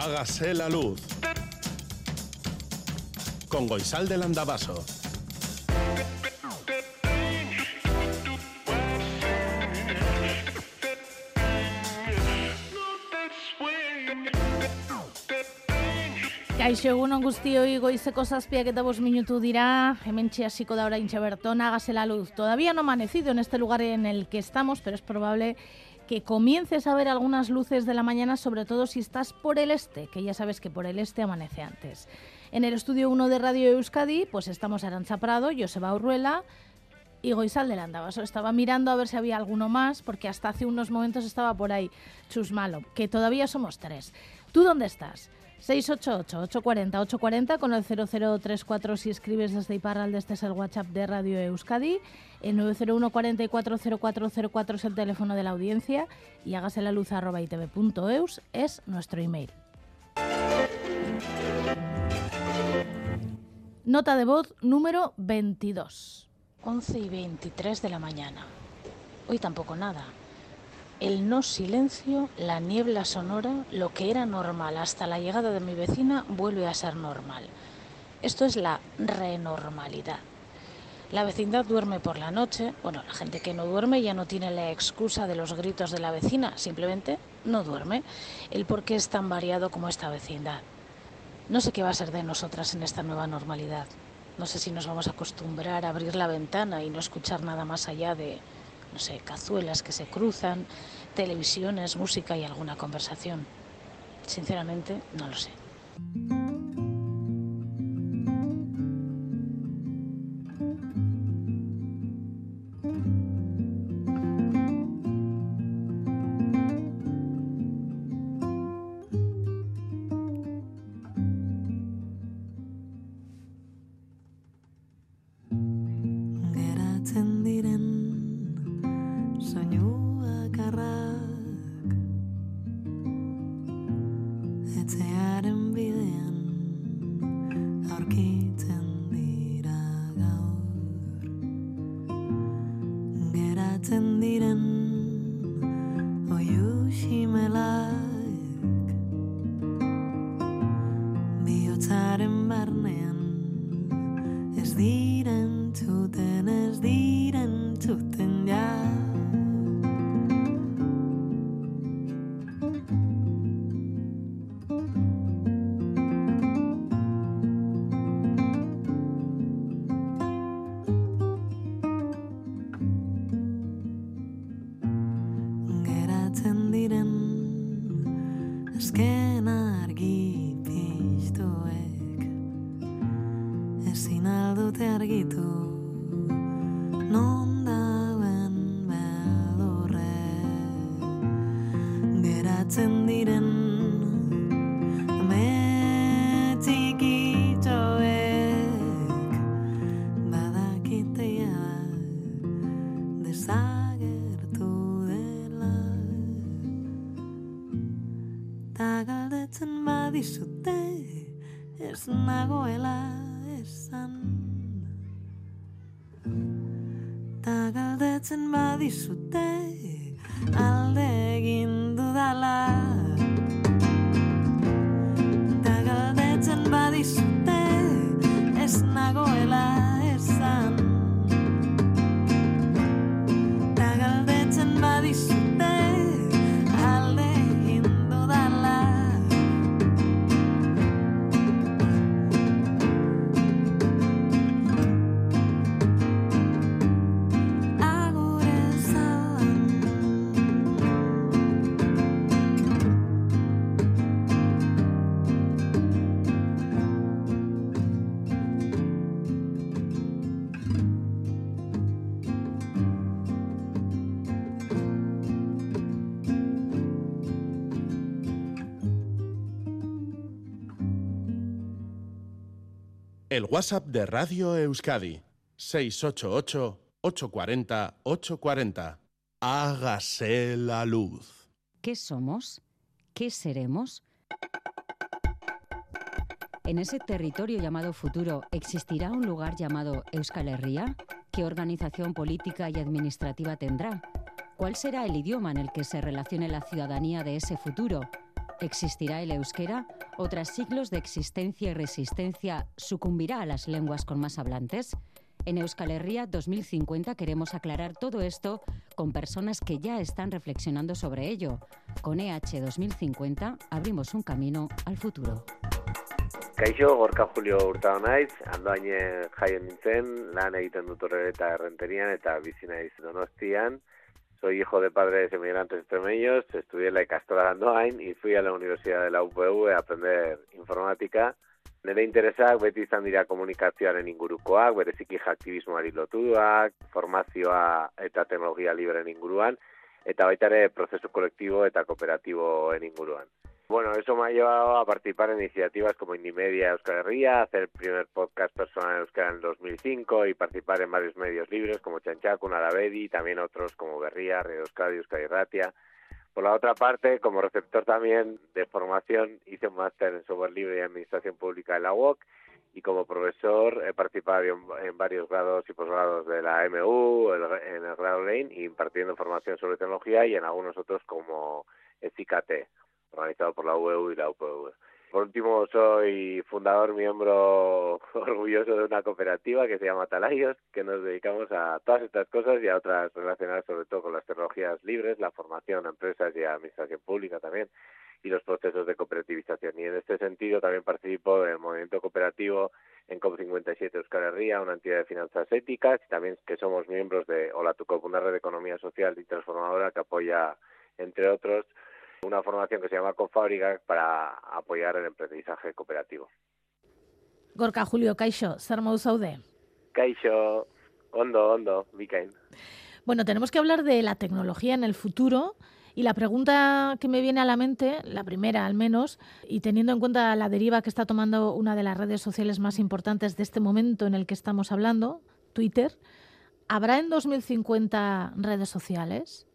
Hágase la luz. Con Goisal del Andabaso. Kaixo egun on guztioi goizeko zazpiak eta bos minutu dira, hemen hasiko da orain berton, hágase la luz. Todavía no amanecido en este lugar en el que estamos, pero es probable comiences a ver algunas luces de la mañana, sobre todo si estás por el este, que ya sabes que por el este amanece antes. En el estudio 1 de Radio Euskadi, pues estamos Arancha Prado, Joseba Urruela y Goizal del Andabaso. Estaba mirando a ver si había alguno más, porque hasta hace unos momentos estaba por ahí Chusmalo, que todavía somos tres. ¿Tú dónde estás? 688-840-840 con el 0034 si escribes desde Iparralde, este es el WhatsApp de Radio Euskadi. El 901 440404 es el teléfono de la audiencia y hágase la luz arroba itv.eus es nuestro email. Nota de voz número 22. 11 y 23 de la mañana. Hoy tampoco nada el no silencio, la niebla sonora, lo que era normal hasta la llegada de mi vecina vuelve a ser normal. Esto es la renormalidad. La vecindad duerme por la noche, bueno, la gente que no duerme ya no tiene la excusa de los gritos de la vecina, simplemente no duerme. El por qué es tan variado como esta vecindad. No sé qué va a ser de nosotras en esta nueva normalidad. No sé si nos vamos a acostumbrar a abrir la ventana y no escuchar nada más allá de, no sé, cazuelas que se cruzan, televisiones, música y alguna conversación. Sinceramente, no lo sé. badizute ez nagoela esan Ta galdetzen badizute El WhatsApp de Radio Euskadi, 688-840-840. Hágase la luz. ¿Qué somos? ¿Qué seremos? En ese territorio llamado futuro, ¿existirá un lugar llamado Euskal Herria? ¿Qué organización política y administrativa tendrá? ¿Cuál será el idioma en el que se relacione la ciudadanía de ese futuro? ¿Existirá el euskera? ¿O tras siglos de existencia y resistencia sucumbirá a las lenguas con más hablantes? En Euskal Herria 2050 queremos aclarar todo esto con personas que ya están reflexionando sobre ello. Con EH 2050 abrimos un camino al futuro. Kaixo, gorka Julio Hurtado naiz, andoaine jaien nintzen, lan egiten dut errenterian eta naiz donostian. Soy hijo de padres emigrantes extremeños, estudié en la Icastora de Andoain y fui a la Universidad de la UPV a aprender informática Nere interesak beti izan dira komunikazioaren ingurukoak, bereziki aktivismoari lotuak, formazioa eta teknologia liberen inguruan, eta baita ere prozesu kolektibo eta kooperatiboen inguruan. Bueno, eso me ha llevado a participar en iniciativas como Indimedia Euskal Herria, hacer el primer podcast personal en Euskal en 2005 y participar en varios medios libres como Chanchaco, Narabedi, también otros como Berría, Radio Euskadi, Euskadi Ratia. Por la otra parte, como receptor también de formación, hice un máster en software libre y administración pública en la UOC y como profesor he participado en, varios grados y posgrados de la MU, en el grado Lane, impartiendo formación sobre tecnología y en algunos otros como CICAT, organizado por la UEU y la UPV. Por último, soy fundador, miembro orgulloso de una cooperativa que se llama Talayos, que nos dedicamos a todas estas cosas y a otras relacionadas sobre todo con las tecnologías libres, la formación a empresas y a administración pública también, y los procesos de cooperativización. Y en este sentido también participo del movimiento cooperativo en COP57 Euskal Herria, una entidad de finanzas éticas, y también que somos miembros de Olatucop, una red de economía social y transformadora que apoya, entre otros, una formación que se llama Confábrica para apoyar el emprendizaje cooperativo. Gorka Julio, Kaixo, zer Saude. Kaixo, ondo, ondo, bikain. Bueno, tenemos que hablar de la tecnología en el futuro y la pregunta que me viene a la mente, la primera al menos, y teniendo en cuenta la deriva que está tomando una de las redes sociales más importantes de este momento en el que estamos hablando, Twitter, ¿habrá en 2050 redes sociales?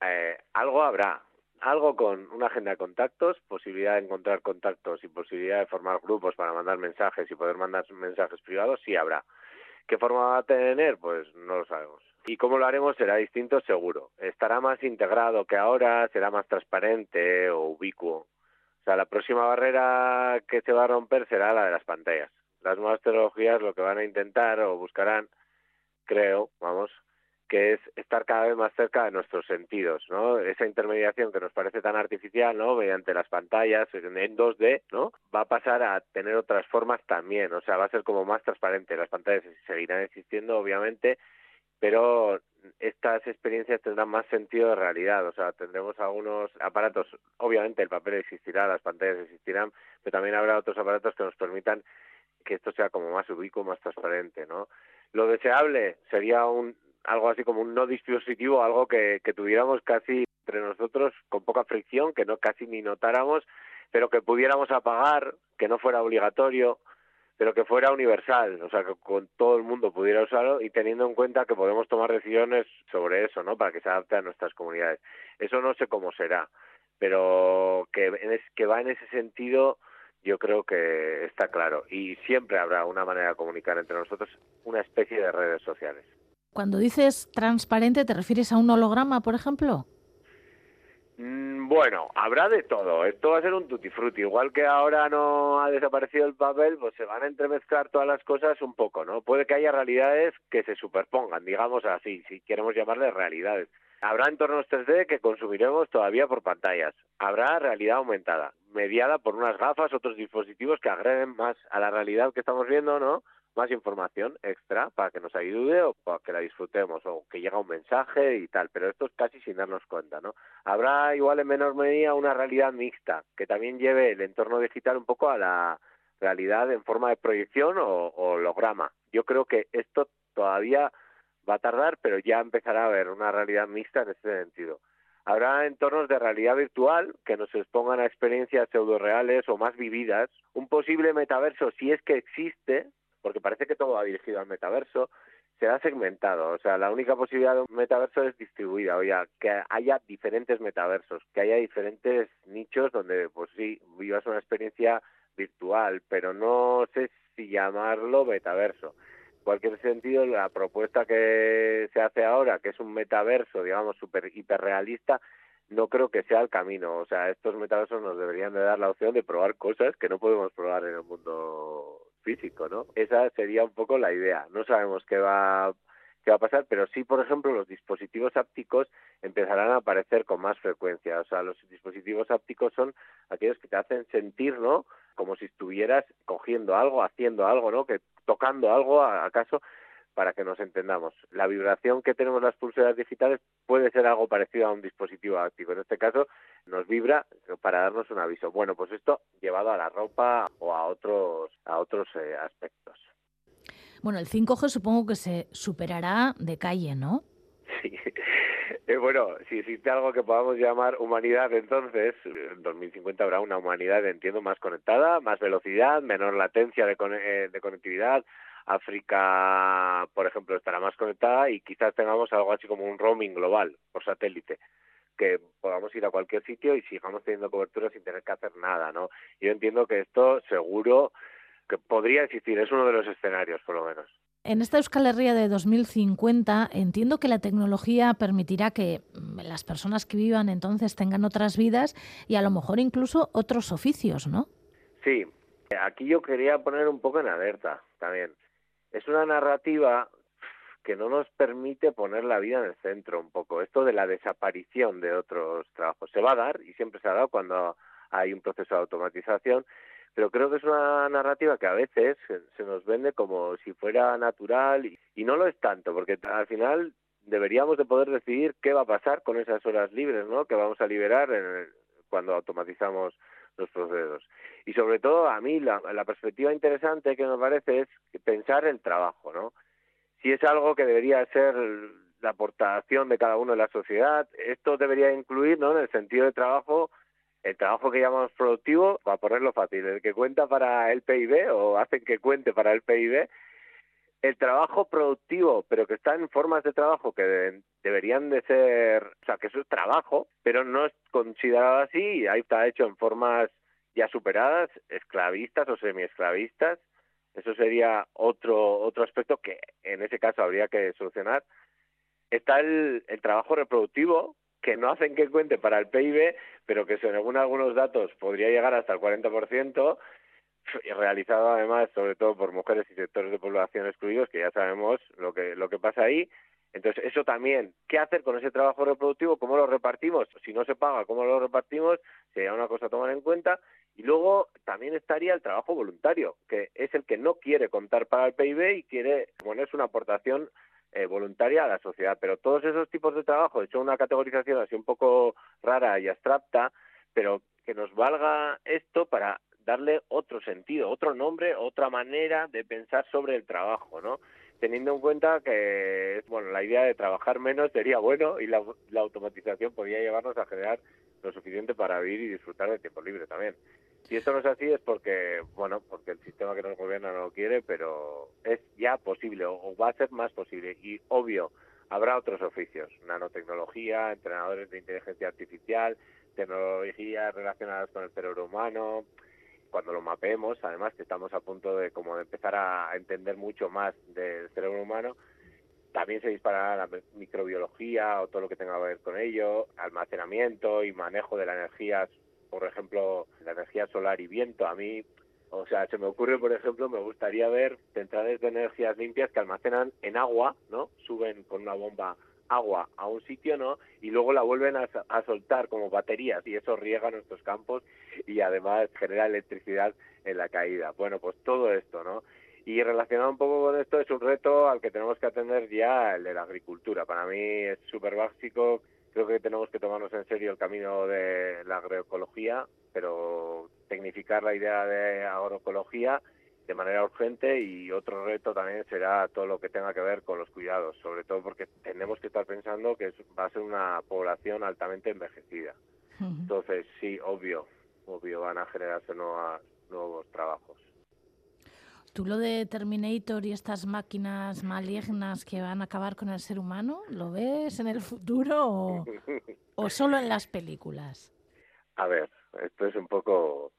Eh, algo habrá, algo con una agenda de contactos, posibilidad de encontrar contactos y posibilidad de formar grupos para mandar mensajes y poder mandar mensajes privados, sí habrá. ¿Qué forma va a tener? Pues no lo sabemos. Y cómo lo haremos será distinto seguro. Estará más integrado que ahora, será más transparente o ubicuo. O sea, la próxima barrera que se va a romper será la de las pantallas. Las nuevas tecnologías lo que van a intentar o buscarán, creo, vamos, que es estar cada vez más cerca de nuestros sentidos, ¿no? Esa intermediación que nos parece tan artificial, ¿no? Mediante las pantallas en 2D, ¿no? Va a pasar a tener otras formas también, o sea, va a ser como más transparente. Las pantallas seguirán existiendo, obviamente, pero estas experiencias tendrán más sentido de realidad, o sea, tendremos algunos aparatos, obviamente el papel existirá, las pantallas existirán, pero también habrá otros aparatos que nos permitan que esto sea como más ubicuo, más transparente, ¿no? Lo deseable sería un algo así como un no dispositivo, algo que, que tuviéramos casi entre nosotros con poca fricción, que no casi ni notáramos, pero que pudiéramos apagar, que no fuera obligatorio, pero que fuera universal, o sea, que con todo el mundo pudiera usarlo y teniendo en cuenta que podemos tomar decisiones sobre eso, ¿no? Para que se adapte a nuestras comunidades. Eso no sé cómo será, pero que, que va en ese sentido, yo creo que está claro. Y siempre habrá una manera de comunicar entre nosotros, una especie de redes sociales. Cuando dices transparente, ¿te refieres a un holograma, por ejemplo? Mm, bueno, habrá de todo. Esto va a ser un tutti frutti. Igual que ahora no ha desaparecido el papel, pues se van a entremezclar todas las cosas un poco, ¿no? Puede que haya realidades que se superpongan, digamos así, si queremos llamarle realidades. Habrá entornos 3D que consumiremos todavía por pantallas. Habrá realidad aumentada, mediada por unas gafas, otros dispositivos que agreguen más a la realidad que estamos viendo, ¿no? Más información extra para que nos ayude o para que la disfrutemos o que llega un mensaje y tal, pero esto es casi sin darnos cuenta, ¿no? Habrá igual en menor medida una realidad mixta que también lleve el entorno digital un poco a la realidad en forma de proyección o, holograma. Yo creo que esto todavía va a tardar, pero ya empezará a haber una realidad mixta en este sentido. Habrá entornos de realidad virtual que nos expongan a experiencias pseudo reales o más vividas. Un posible metaverso, si es que existe, porque parece que todo va dirigido al metaverso, se ha segmentado. O sea, la única posibilidad de un metaverso es distribuida, o sea, que haya diferentes metaversos, que haya diferentes nichos donde, pues sí, vivas una experiencia virtual, pero no sé si llamarlo metaverso. En cualquier sentido, la propuesta que se hace ahora, que es un metaverso, digamos, súper hiperrealista, no creo que sea el camino. O sea, estos metaversos nos deberían de dar la opción de probar cosas que no podemos probar en el mundo físico, ¿no? Esa sería un poco la idea. No sabemos qué va qué va a pasar, pero sí, por ejemplo, los dispositivos ápticos empezarán a aparecer con más frecuencia. O sea, los dispositivos ápticos son aquellos que te hacen sentir, ¿no? Como si estuvieras cogiendo algo, haciendo algo, ¿no? Que tocando algo, acaso, para que nos entendamos. La vibración que tenemos las pulseras digitales puede ser algo parecido a un dispositivo áptico. En este caso, nos vibra para darnos un aviso. Bueno, pues esto llevado a la ropa o a otros, a otros eh, aspectos. Bueno, el 5G supongo que se superará de calle, ¿no? Sí. Eh, bueno, si existe algo que podamos llamar humanidad, entonces en 2050 habrá una humanidad, entiendo, más conectada, más velocidad, menor latencia de, eh, de conectividad. África, por ejemplo, estará más conectada y quizás tengamos algo así como un roaming global por satélite que podamos ir a cualquier sitio y sigamos teniendo cobertura sin tener que hacer nada, ¿no? Yo entiendo que esto seguro que podría existir, es uno de los escenarios por lo menos. En esta Euskal Herria de 2050 entiendo que la tecnología permitirá que mm, las personas que vivan entonces tengan otras vidas y a lo mejor incluso otros oficios, ¿no? Sí, aquí yo quería poner un poco en alerta también. Es una narrativa que no nos permite poner la vida en el centro un poco. Esto de la desaparición de otros trabajos se va a dar y siempre se ha dado cuando hay un proceso de automatización, pero creo que es una narrativa que a veces se nos vende como si fuera natural y, no lo es tanto, porque al final deberíamos de poder decidir qué va a pasar con esas horas libres, ¿no? Que vamos a liberar cuando automatizamos los procesos. Y sobre todo, a mí la, la perspectiva interesante que me parece es pensar el trabajo, ¿no? Si es algo que debería ser la aportación de cada uno de la sociedad, esto debería incluir, ¿no? En el sentido de trabajo, el trabajo que llamamos productivo, para ponerlo fácil, el que cuenta para el PIB o hacen que cuente para el PIB, el trabajo productivo, pero que está en formas de trabajo que deberían de ser, o sea, que eso es trabajo, pero no es considerado así, ahí está hecho en formas ya superadas, esclavistas o semiesclavistas. Eso sería otro otro aspecto que en ese caso habría que solucionar. Está el, el trabajo reproductivo, que no hacen que cuente para el PIB, pero que según algunos datos podría llegar hasta el 40%, realizado además sobre todo por mujeres y sectores de población excluidos, que ya sabemos lo que, lo que pasa ahí. Entonces, eso también, ¿qué hacer con ese trabajo reproductivo? ¿Cómo lo repartimos? Si no se paga, ¿cómo lo repartimos? Sería una cosa a tomar en cuenta. Y luego también estaría el trabajo voluntario, que es el que no quiere contar para el PIB y quiere ponerse una aportación eh, voluntaria a la sociedad. Pero todos esos tipos de trabajo, he hecho una categorización así un poco rara y abstracta, pero que nos valga esto para darle otro sentido, otro nombre, otra manera de pensar sobre el trabajo, ¿no? Teniendo en cuenta que, bueno, la idea de trabajar menos sería bueno y la, la automatización podría llevarnos a generar lo suficiente para vivir y disfrutar del tiempo libre también. Si esto no es así es porque, bueno, porque el sistema que nos gobierna no lo quiere, pero es ya posible o va a ser más posible. Y obvio, habrá otros oficios, nanotecnología, entrenadores de inteligencia artificial, tecnologías relacionadas con el cerebro humano, cuando lo mapeemos, además que estamos a punto de como de empezar a entender mucho más del cerebro humano, también se disparará la microbiología o todo lo que tenga que ver con ello, almacenamiento y manejo de la energía por ejemplo, la energía solar y viento. A mí, o sea, se me ocurre, por ejemplo, me gustaría ver centrales de energías limpias que almacenan en agua, ¿no? Suben con una bomba agua a un sitio, ¿no? Y luego la vuelven a, a, soltar como baterías y eso riega nuestros campos y además genera electricidad en la caída. Bueno, pues todo esto, ¿no? Y relacionado un poco con esto es un reto al que tenemos que atender ya el de la agricultura. Para mí es súper básico creo que tenemos que tomarnos en serio el camino de la agroecología, pero tecnificar la idea de agroecología de manera urgente y otro reto también será todo lo que tenga que ver con los cuidados, sobre todo porque tenemos que estar pensando que va a ser una población altamente envejecida. Entonces, sí, obvio, obvio van a generarse nuevos trabajos. ¿Tú lo de Terminator y estas máquinas malignas que van a acabar con el ser humano, lo ves en el futuro o, solo en las películas? A ver, esto es un poco...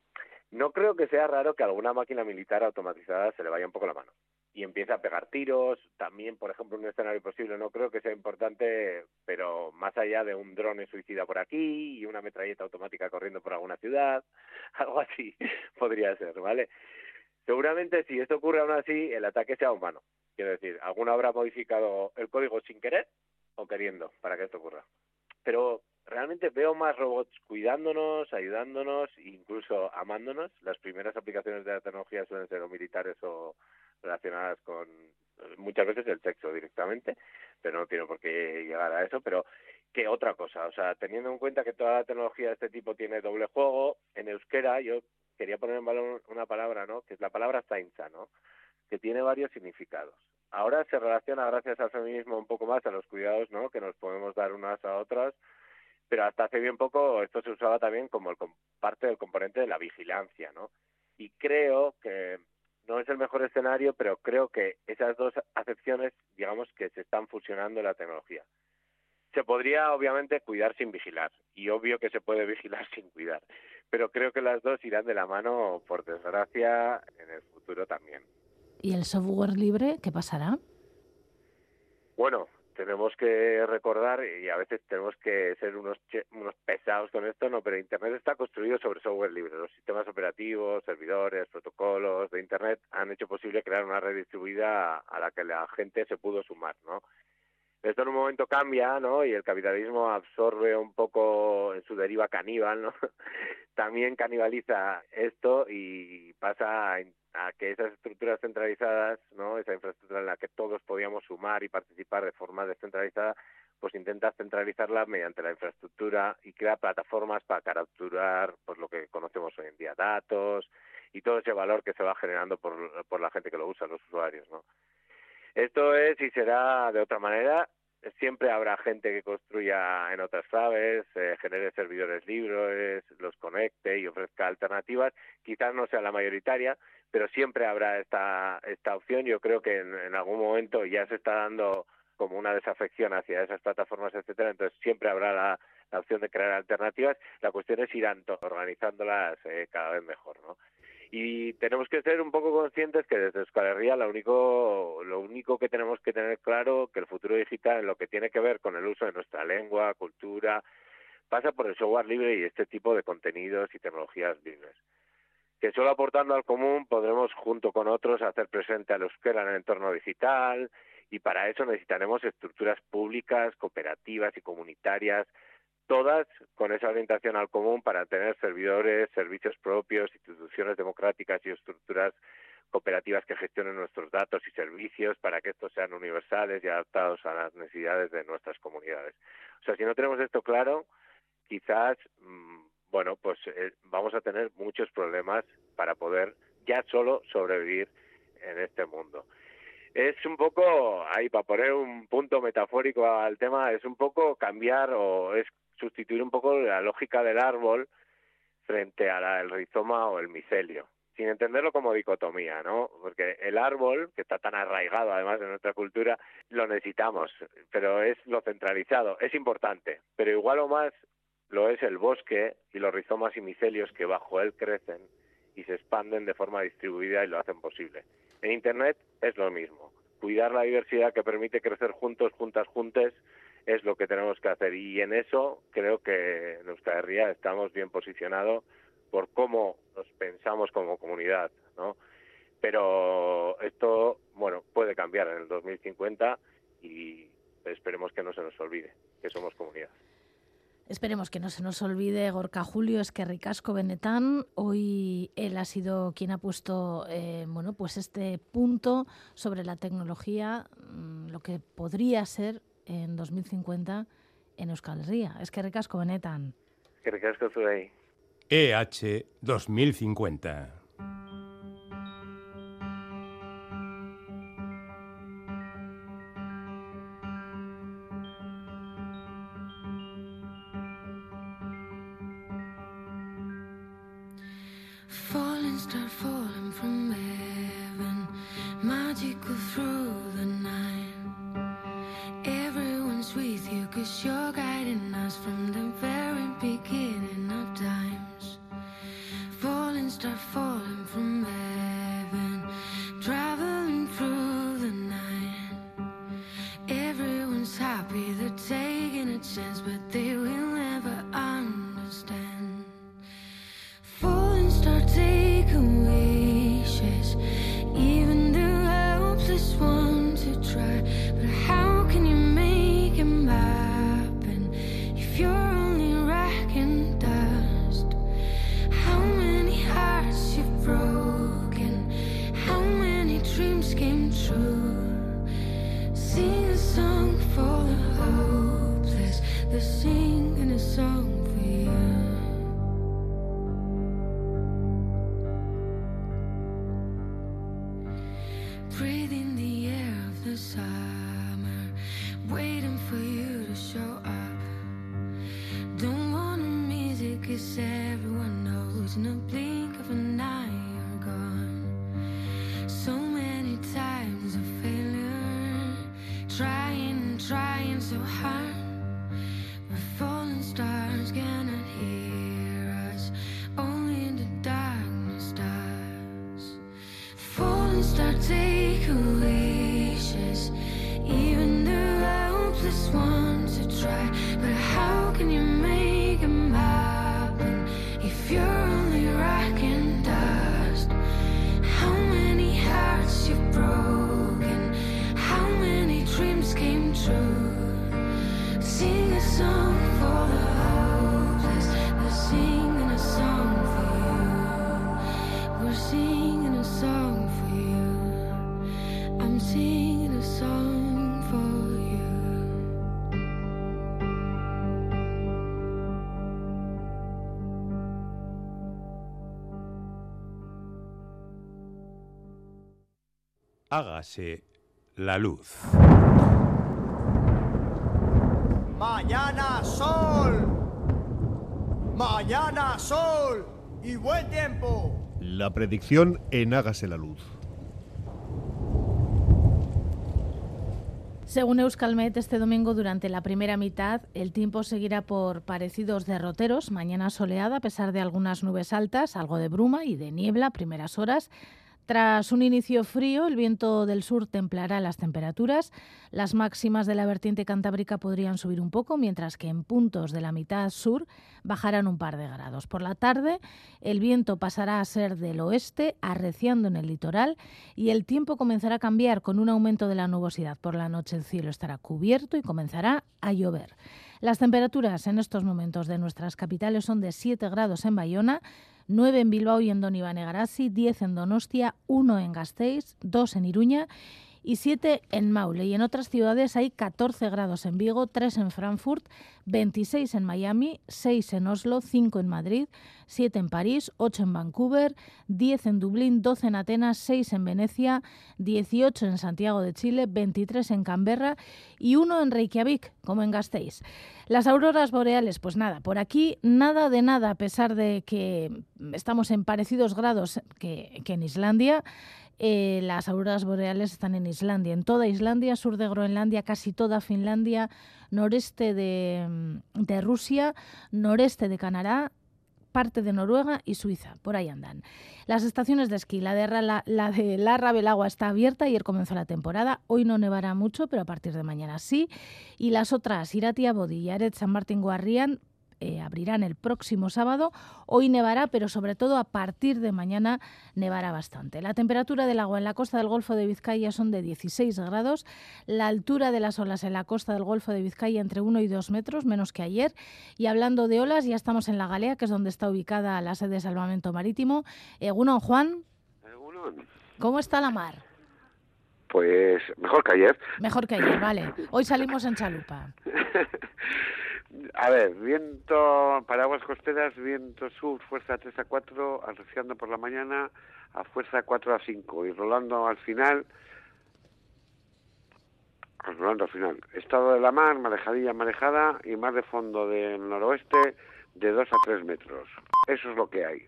No creo que sea raro que alguna máquina militar automatizada se le vaya un poco la mano. y empieza a pegar tiros. También, por ejemplo, un escenario posible no creo que sea importante, pero más allá de un drone suicida por aquí y una metralleta automática corriendo por alguna ciudad, algo así podría ser, ¿vale? Seguramente si esto ocurre aún así, el ataque sea humano. Quiero decir, alguno habrá modificado el código sin querer o queriendo para que esto ocurra. Pero realmente veo más robots cuidándonos, ayudándonos, incluso amándonos. Las primeras aplicaciones de la tecnología suelen ser o militares o relacionadas con muchas veces el sexo directamente, pero no tiene por qué llegar a eso, pero que otra cosa, o sea, teniendo en cuenta que toda la tecnología de este tipo tiene doble juego, en euskera yo quería poner en valor una palabra, ¿no? Que es la palabra zaintza, ¿no? Que tiene varios significados. Ahora se relaciona gracias al feminismo un poco más a los cuidados, ¿no? Que nos podemos dar unas a otras, pero hasta hace bien poco esto se usaba también como el, parte del componente de la vigilancia, ¿no? Y creo que no es el mejor escenario, pero creo que esas dos acepciones, digamos que se están fusionando en la tecnología. Se podría, obviamente, cuidar sin vigilar, y obvio que se puede vigilar sin cuidar, pero creo que las dos irán de la mano, por desgracia, en el futuro también. ¿Y el software libre qué pasará? Bueno, tenemos que recordar y a veces tenemos que ser unos unos pesados con esto, no, pero Internet está construido sobre software libre. Los sistemas operativos, servidores, protocolos de Internet han hecho posible crear una red distribuida a la que la gente se pudo sumar, ¿no? Esto en un momento cambia, ¿no? Y el capitalismo absorbe un poco en su deriva caníbal, ¿no? También canibaliza esto y pasa a a que esas estructuras centralizadas, ¿no? esa infraestructura en la que todos podíamos sumar y participar de forma descentralizada, pues intenta centralizarla mediante la infraestructura y crea plataformas para capturar pues lo que conocemos hoy en día, datos y todo ese valor que se va generando por, por la gente que lo usa, los usuarios, ¿no? Esto es y será de otra manera. Siempre habrá gente que construya en otras claves, eh, genere servidores libres, los conecte y ofrezca alternativas. Quizás no sea la mayoritaria, pero siempre habrá esta, esta opción. Yo creo que en, algún momento ya se está dando como una desafección hacia esas plataformas, etcétera, entonces siempre habrá la, opción de crear alternativas. La cuestión es ir organizándolas eh, cada vez mejor, ¿no? Y tenemos que ser un poco conscientes que desde Euskal Herria lo único, lo único que tenemos que tener claro que el futuro digital en lo que tiene que ver con el uso de nuestra lengua, cultura, pasa por el software libre y este tipo de contenidos y tecnologías libres. Que solo aportando al común podremos junto con otros hacer presente a los euskera en el entorno digital y para eso necesitaremos estructuras públicas, cooperativas y comunitarias, todas con esa orientación al común para tener servidores, servicios propios, instituciones democráticas y estructuras cooperativas que gestionen nuestros datos y servicios para que estos sean universales y adaptados a las necesidades de nuestras comunidades. O sea, si no tenemos esto claro, quizás mm, bueno, pues eh, vamos a tener muchos problemas para poder ya solo sobrevivir en este mundo. Es un poco, ahí para poner un punto metafórico al tema, es un poco cambiar o es sustituir un poco la lógica del árbol frente al rizoma o el micelio, sin entenderlo como dicotomía, ¿no? Porque el árbol, que está tan arraigado además en nuestra cultura, lo necesitamos, pero es lo centralizado, es importante, pero igual o más lo es el bosque y los rizomas y micelios que bajo él crecen y se expanden de forma distribuida y lo hacen posible. En Internet es lo mismo. Cuidar la diversidad que permite crecer juntos, juntas, juntes, es lo que tenemos que hacer. Y en eso creo que en Euskal estamos bien posicionados por cómo nos pensamos como comunidad, ¿no? Pero esto, bueno, puede cambiar en el 2050 y esperemos que no se nos olvide que somos comunidad. Esperemos que no se nos olvide Gorka Julio es que Ricasco Benetán. Hoy él ha sido quien ha puesto eh, bueno, pues este punto sobre la tecnología, mm, lo que podría ser en 2050 en Euskal Herria. Es que Ricasco Benetan. Que Ricasco ahí. EH 2050. Hágase la luz. Mañana sol. Mañana sol. Y buen tiempo. La predicción en Hágase la Luz. Según Euskalmet, este domingo durante la primera mitad el tiempo seguirá por parecidos derroteros, mañana soleada a pesar de algunas nubes altas, algo de bruma y de niebla a primeras horas. Tras un inicio frío, el viento del sur templará las temperaturas. Las máximas de la vertiente cantábrica podrían subir un poco, mientras que en puntos de la mitad sur bajarán un par de grados. Por la tarde, el viento pasará a ser del oeste, arreciando en el litoral, y el tiempo comenzará a cambiar con un aumento de la nubosidad. Por la noche el cielo estará cubierto y comenzará a llover. Las temperaturas en estos momentos de nuestras capitales son de 7 grados en Bayona, 9 en Bilbao y en Donibane Garasi, 10 en Donostia, 1 en Gasteiz, 2 en Iruña y 7 en Maule. Y en otras ciudades hay 14 grados en Vigo, 3 en Frankfurt, 26 en Miami, 6 en Oslo, 5 en Madrid, 7 en París, 8 en Vancouver, 10 en Dublín, 12 en Atenas, 6 en Venecia, 18 en Santiago de Chile, 23 en Canberra y 1 en Reykjavik, como en Gasteiz. Las auroras boreales, pues nada, por aquí nada de nada, a pesar de que estamos en parecidos grados que, que en Islandia. Eh, las auroras boreales están en Islandia, en toda Islandia, sur de Groenlandia, casi toda Finlandia, noreste de, de Rusia, noreste de Canadá, parte de Noruega y Suiza, por ahí andan. Las estaciones de esquí, la de, la, la de Larra Belagua está abierta, ayer comenzó la temporada, hoy no nevará mucho, pero a partir de mañana sí, y las otras, Iratia Bodi y Aret San Martín Guarrián, eh, abrirán el próximo sábado. Hoy nevará, pero sobre todo a partir de mañana nevará bastante. La temperatura del agua en la costa del Golfo de Vizcaya son de 16 grados. La altura de las olas en la costa del Golfo de Vizcaya entre 1 y 2 metros, menos que ayer. Y hablando de olas, ya estamos en la Galea, que es donde está ubicada la sede de salvamento marítimo. Egunon, Juan. Egunon. ¿Cómo está la mar? Pues mejor que ayer. Mejor que ayer, vale. Hoy salimos en chalupa. A ver, viento para aguas costeras, viento sur, fuerza 3 a 4, arreciando por la mañana a fuerza 4 a 5 y rolando al final, rolando al final. Estado de la mar, marejadilla marejada y mar de fondo del noroeste de 2 a 3 metros. Eso es lo que hay.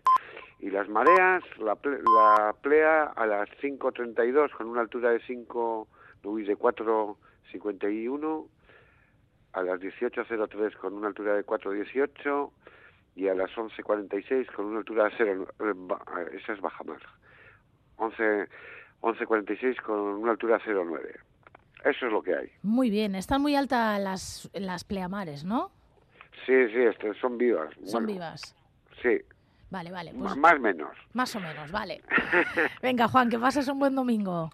Y las mareas, la, ple, la plea a las 5.32 con una altura de 5, de 4.51 a las 18.03 con una altura de 4.18 y a las 11.46 con una altura de 0, esa es baja mar. 11, 11.46 con una altura de 0.9. Eso es lo que hay. Muy bien, están muy altas las, las pleamares, ¿no? Sí, sí, este, son vivas. Son bueno, vivas. Sí. Vale, vale. Pues más o menos. Más o menos, vale. Venga, Juan, que pases un buen domingo.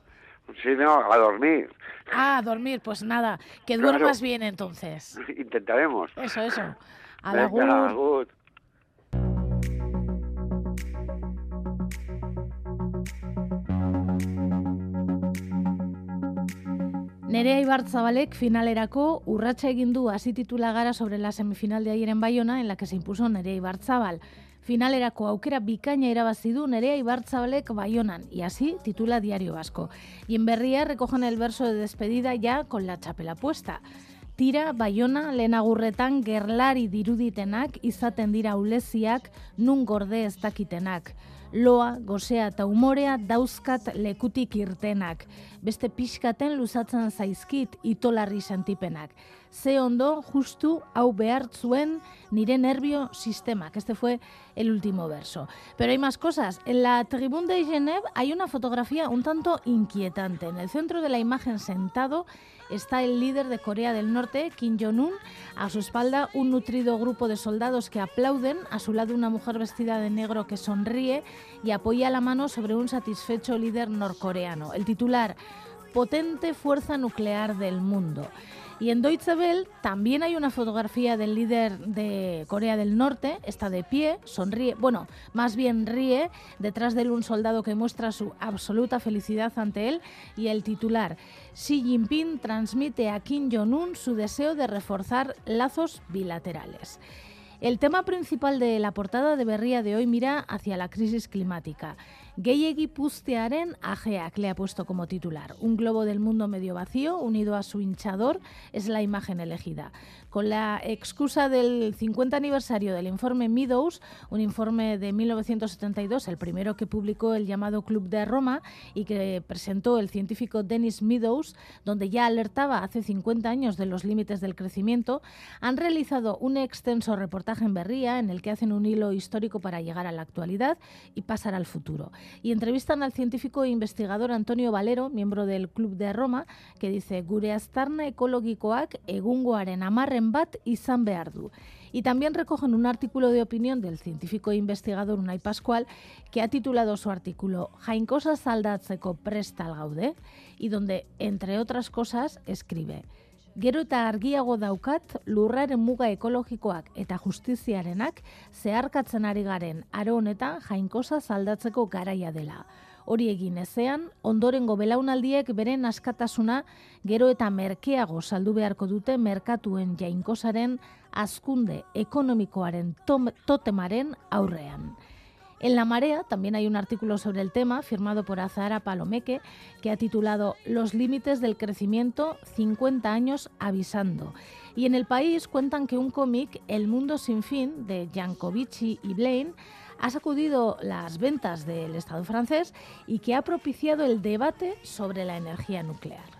Sí, no, a dormir. Ah, a dormir, pues nada, que duermas claro. bien entonces. Intentaremos. Eso, eso. A la Agur. Nerea Ibarzabalek finalerako urratsa egin du hasi titula gara sobre la semifinal de ayer en Bayona en la que se impuso Nerea Ibarzabal. Finalerako aukera bikaina irabazi du Nerea Ibarzabalek Bayonan y así titula Diario Vasco. Y en Berría recogen el verso de despedida ya con la chapela puesta. Tira, Baiona, lehen agurretan gerlari diruditenak izaten dira uleziak nun gorde ez dakitenak. Loa, gozea eta umorea dauzkat lekutik irtenak. Beste pixkaten luzatzen zaizkit itolarri sentipenak. Ze ondo justu hau behar zuen nire nervio sistemak. Este fue el último verso. Pero hay más cosas. En la Tribune de Genève hay una fotografía un tanto inquietante. En el centro de la imagen sentado está el líder de Corea del Norte, Kim Jong-un. A su espalda, un nutrido grupo de soldados que aplauden. A su lado, una mujer vestida de negro que sonríe y apoya la mano sobre un satisfecho líder norcoreano. El titular, potente fuerza nuclear del mundo. Y en Deutsche Welle también hay una fotografía del líder de Corea del Norte, está de pie, sonríe, bueno, más bien ríe, detrás de él un soldado que muestra su absoluta felicidad ante él y el titular, Xi Jinping transmite a Kim Jong-un su deseo de reforzar lazos bilaterales. El tema principal de la portada de Berría de hoy mira hacia la crisis climática. Gehiegi puztearen ajeak le ha puesto como titular. Un globo del mundo medio vacío unido a su hinchador es la imagen elegida. Con la excusa del 50 aniversario del informe Meadows, un informe de 1972, el primero que publicó el llamado Club de Roma y que presentó el científico Dennis Meadows, donde ya alertaba hace 50 años de los límites del crecimiento, han realizado un extenso reportaje en Berría en el que hacen un hilo histórico para llegar a la actualidad y pasar al futuro. Y entrevistan al científico e investigador Antonio Valero, miembro del Club de Roma, que dice gure aztarna ekologikoak egungoaren amarren bat izan. Y también recogen un artículo de opinión del científico e investigador Unai Pascual, que ha titulado su artículo Jainkosa aldatzeko prestal gaude, y donde, entre otras cosas, escribe Gero eta argiago daukat lurraren muga ekologikoak eta justiziarenak zeharkatzen ari garen aro honetan jainkosa zaldatzeko garaia dela. Hori egin ezean, ondorengo belaunaldiek beren askatasuna gero eta merkeago saldu beharko dute merkatuen jainkosaren azkunde ekonomikoaren totemaren aurrean. En La Marea también hay un artículo sobre el tema firmado por Azahara Palomeque que ha titulado Los límites del crecimiento 50 años avisando. Y en el país cuentan que un cómic, El mundo sin fin, de Jankovici y Blaine, ha sacudido las ventas del Estado francés y que ha propiciado el debate sobre la energía nuclear.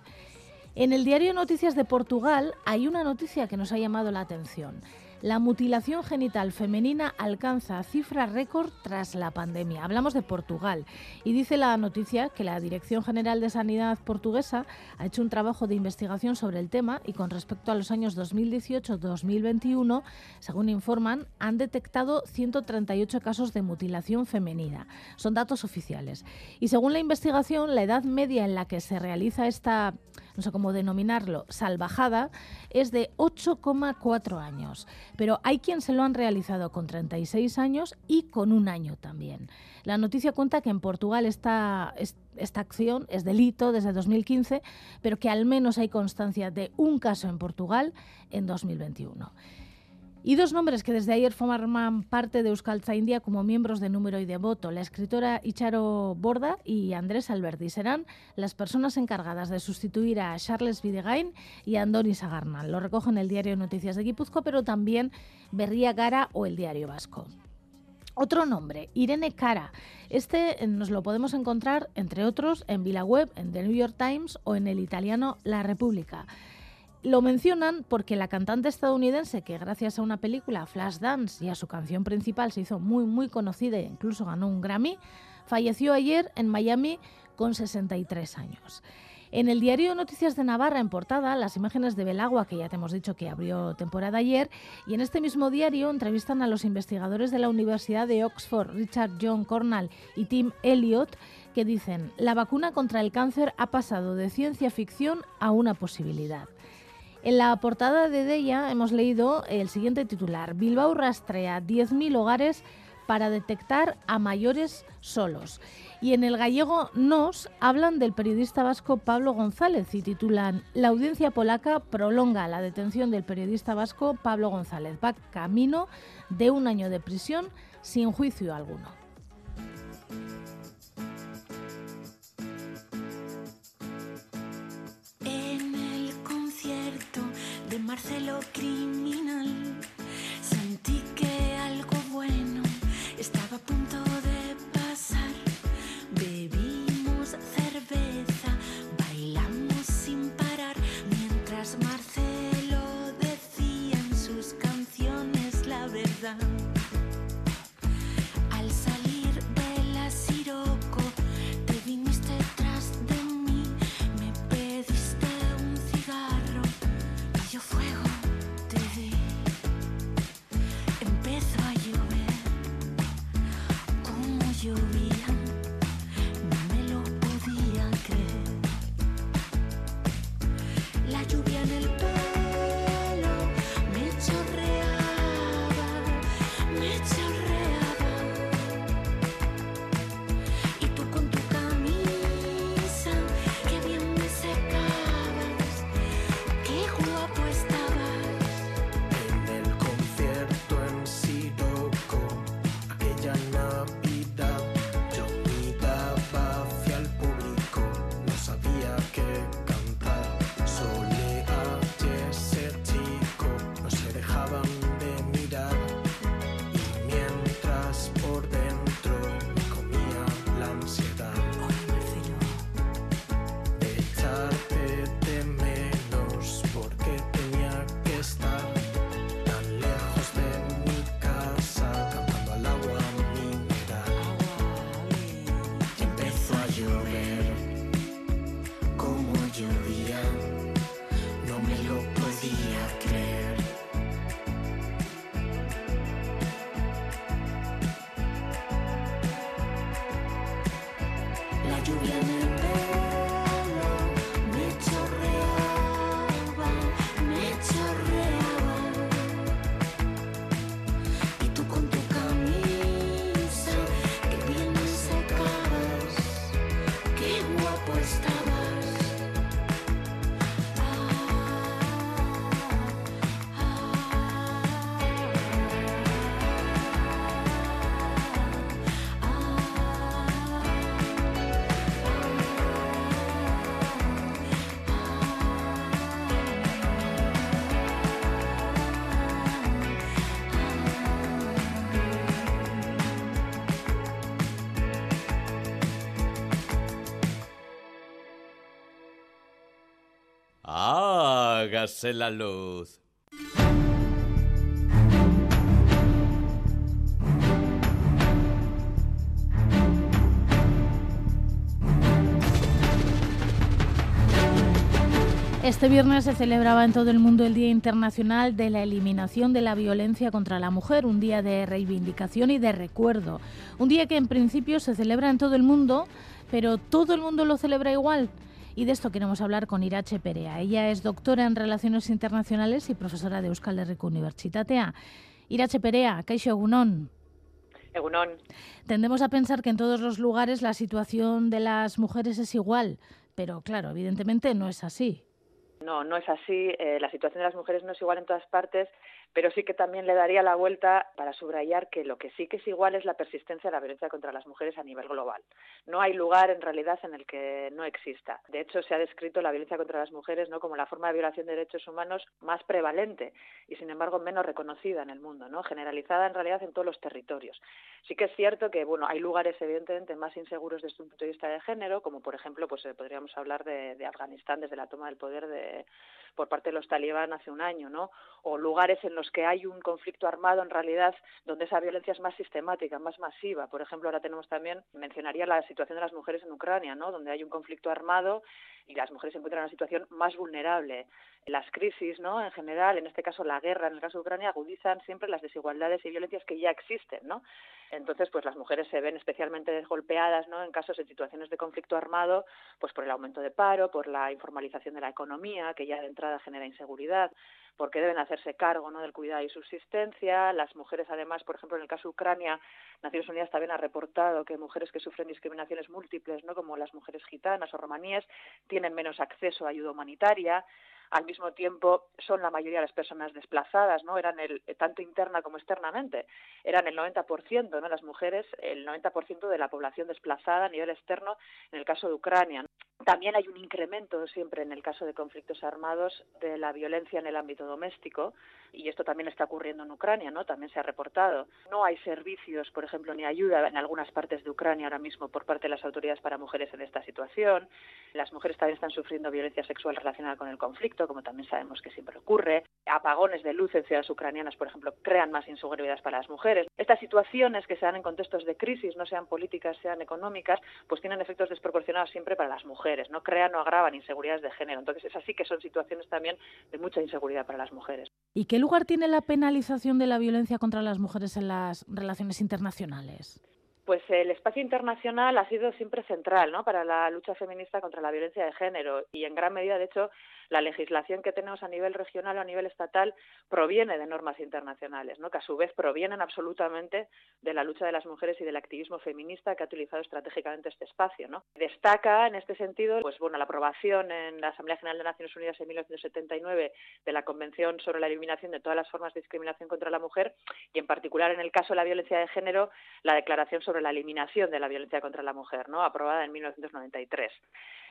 En el diario Noticias de Portugal hay una noticia que nos ha llamado la atención. La mutilación genital femenina alcanza cifra récord tras la pandemia. Hablamos de Portugal y dice la noticia que la Dirección General de Sanidad portuguesa ha hecho un trabajo de investigación sobre el tema y con respecto a los años 2018-2021, según informan, han detectado 138 casos de mutilación femenina. Son datos oficiales. Y según la investigación, la edad media en la que se realiza esta no sé cómo denominarlo, salvajada, es de 8,4 años. Pero hay quien se lo han realizado con 36 años y con un año también. La noticia cuenta que en Portugal esta, es- esta acción es delito desde 2015, pero que al menos hay constancia de un caso en Portugal en 2021. Y dos nombres que desde ayer forman parte de Euskaltza India como miembros de número y de voto, la escritora Icharo Borda y Andrés Alberdi, serán las personas encargadas de sustituir a Charles Videgain y a Andoni Sagarnal. Lo recogen el diario Noticias de Guipúzcoa, pero también Berría Gara o el diario Vasco. Otro nombre, Irene Cara. Este eh, nos lo podemos encontrar, entre otros, en VilaWeb, en The New York Times o en el italiano La República. Lo mencionan porque la cantante estadounidense, que gracias a una película, Flashdance, y a su canción principal se hizo muy, muy conocida e incluso ganó un Grammy, falleció ayer en Miami con 63 años. En el diario Noticias de Navarra, en portada, las imágenes de Belagua, que ya te hemos dicho que abrió temporada ayer, y en este mismo diario entrevistan a los investigadores de la Universidad de Oxford, Richard John Cornell y Tim Elliott, que dicen, la vacuna contra el cáncer ha pasado de ciencia ficción a una posibilidad. En la portada de Deia hemos leído el siguiente titular. Bilbao rastrea 10.000 hogares para detectar a mayores solos. Y en el gallego Nos hablan del periodista vasco Pablo González y titulan La audiencia polaca prolonga la detención del periodista vasco Pablo González. Va camino de un año de prisión sin juicio alguno. Marcelo criminal. Hágase la luz. Este viernes se celebraba en todo el mundo el Día Internacional de la Eliminación de la Violencia contra la Mujer, un día de reivindicación y de recuerdo. Un día que en principio se celebra en todo el mundo, pero todo el mundo lo celebra igual. Y de esto queremos hablar con Irache Perea. Ella es doctora en Relaciones Internacionales y profesora de Euskal Herriko Unibertsitatea. Irache Perea, Kaixo Egunon. Egunon. Tendemos a pensar que en todos los lugares la situación de las mujeres es igual, pero claro, evidentemente no es así. No, no es así. Eh, la situación de las mujeres no es igual en todas partes, pero sí que también le daría la vuelta para subrayar que lo que sí que es igual es la persistencia de la violencia contra las mujeres a nivel global. No hay lugar en realidad en el que no exista. De hecho, se ha descrito la violencia contra las mujeres no como la forma de violación de derechos humanos más prevalente y, sin embargo, menos reconocida en el mundo, no generalizada en realidad en todos los territorios. Sí que es cierto que bueno, hay lugares evidentemente más inseguros desde un punto de vista de género, como por ejemplo, pues eh, podríamos hablar de, de Afganistán desde la toma del poder de por parte de los talibán hace un año, ¿no? O lugares en los que hay un conflicto armado en realidad donde esa violencia es más sistemática, más masiva. Por ejemplo, ahora tenemos también, mencionaría la situación de las mujeres en Ucrania, ¿no? Donde hay un conflicto armado y las mujeres se encuentran en una situación más vulnerable. Las crisis, ¿no? En general, en este caso la guerra, en el caso de Ucrania, agudizan siempre las desigualdades y violencias que ya existen, ¿no? Entonces, pues las mujeres se ven especialmente golpeadas, ¿no? En casos de situaciones de conflicto armado, pues por el aumento de paro, por la informalización de la economía, que ya de entrada genera inseguridad, porque deben hacerse cargo ¿no? del cuidado y subsistencia. Las mujeres, además, por ejemplo, en el caso de Ucrania, Naciones Unidas también ha reportado que mujeres que sufren discriminaciones múltiples, ¿no? como las mujeres gitanas o romaníes, tienen menos acceso a ayuda humanitaria. Al mismo tiempo, son la mayoría de las personas desplazadas, ¿no? Eran el, tanto interna como externamente. Eran el 90%, ¿no? Las mujeres, el 90% de la población desplazada a nivel externo en el caso de Ucrania. También hay un incremento siempre en el caso de conflictos armados de la violencia en el ámbito doméstico y esto también está ocurriendo en Ucrania, ¿no? También se ha reportado. No hay servicios, por ejemplo, ni ayuda en algunas partes de Ucrania ahora mismo por parte de las autoridades para mujeres en esta situación. Las mujeres también están sufriendo violencia sexual relacionada con el conflicto, como también sabemos que siempre ocurre. Apagones de luz en ciudades ucranianas, por ejemplo, crean más inseguridad para las mujeres. Estas situaciones que se dan en contextos de crisis, no sean políticas, sean económicas, pues tienen efectos desproporcionados siempre para las mujeres, no crean o agravan inseguridades de género. Entonces, es así que son situaciones también de mucha inseguridad para las mujeres. ¿Y qué lugar tiene la penalización de la violencia contra las mujeres en las relaciones internacionales? Pues el espacio internacional ha sido siempre central ¿no? para la lucha feminista contra la violencia de género y en gran medida, de hecho, la legislación que tenemos a nivel regional o a nivel estatal proviene de normas internacionales, ¿no? que a su vez provienen absolutamente de la lucha de las mujeres y del activismo feminista que ha utilizado estratégicamente este espacio. ¿no? Destaca en este sentido pues, bueno, la aprobación en la Asamblea General de Naciones Unidas en 1979 de la Convención sobre la eliminación de todas las formas de discriminación contra la mujer y en particular en el caso de la violencia de género la Declaración sobre la eliminación de la violencia contra la mujer, ¿no? aprobada en 1993.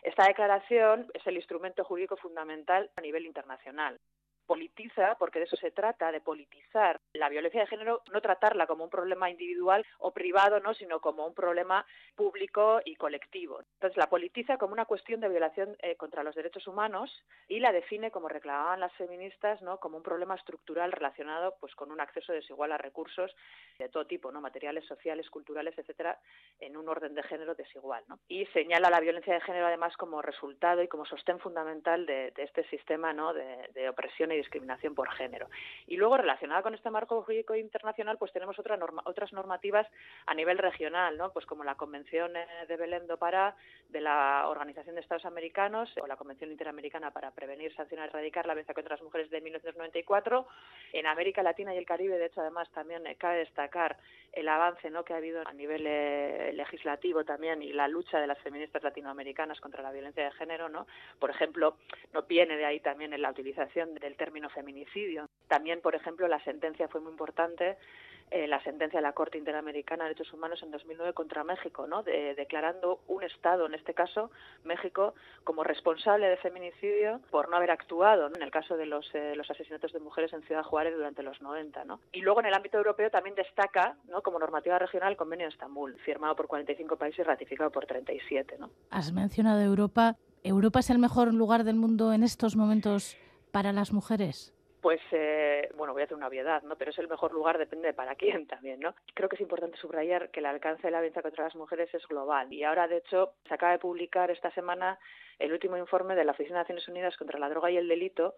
Esta declaración es el instrumento jurídico fundamental a nivel internacional politiza, porque de eso se trata, de politizar la violencia de género, no tratarla como un problema individual o privado, no, sino como un problema público y colectivo. Entonces la politiza como una cuestión de violación eh, contra los derechos humanos y la define, como reclamaban las feministas, no, como un problema estructural relacionado, pues, con un acceso desigual a recursos de todo tipo, no, materiales, sociales, culturales, etcétera, en un orden de género desigual, ¿no? Y señala la violencia de género además como resultado y como sostén fundamental de, este sistema, no, de, de opresión discriminación por género. Y luego, relacionada con este marco jurídico internacional, pues tenemos otra norma, otras normativas a nivel regional, ¿no? Pues como la Convención eh, de Belém do Pará de la Organización de Estados Americanos o la Convención Interamericana para prevenir, sancionar y erradicar la violencia contra las mujeres de 1994. En América Latina y el Caribe, de hecho, además, también eh, cabe destacar el avance ¿no? que ha habido a nivel eh, legislativo también y la lucha de las feministas latinoamericanas contra la violencia de género, ¿no? Por ejemplo, no viene de ahí también en la utilización del término feminicidio. También, por ejemplo, la sentencia fue muy importante eh, la sentencia de la Corte Interamericana de Derechos Humanos en 2009 contra México, ¿no? declarando un Estado, en este caso México, como responsable de feminicidio por no haber actuado en el caso de los, eh, los asesinatos de mujeres en Ciudad Juárez durante los 90. ¿no? Y luego en el ámbito europeo también destaca ¿no? como normativa regional el Convenio de Estambul, firmado por 45 países y ratificado por 37. ¿no? Has mencionado Europa. ¿Europa es el mejor lugar del mundo en estos momentos para las mujeres? Pues eh, bueno, voy a hacer una obviedad, ¿no? Pero es el mejor lugar, depende de para quién también, ¿no? Creo que es importante subrayar que el alcance de la violencia contra las mujeres es global y ahora, de hecho, se acaba de publicar esta semana el último informe de la Oficina de Naciones Unidas contra la Droga y el Delito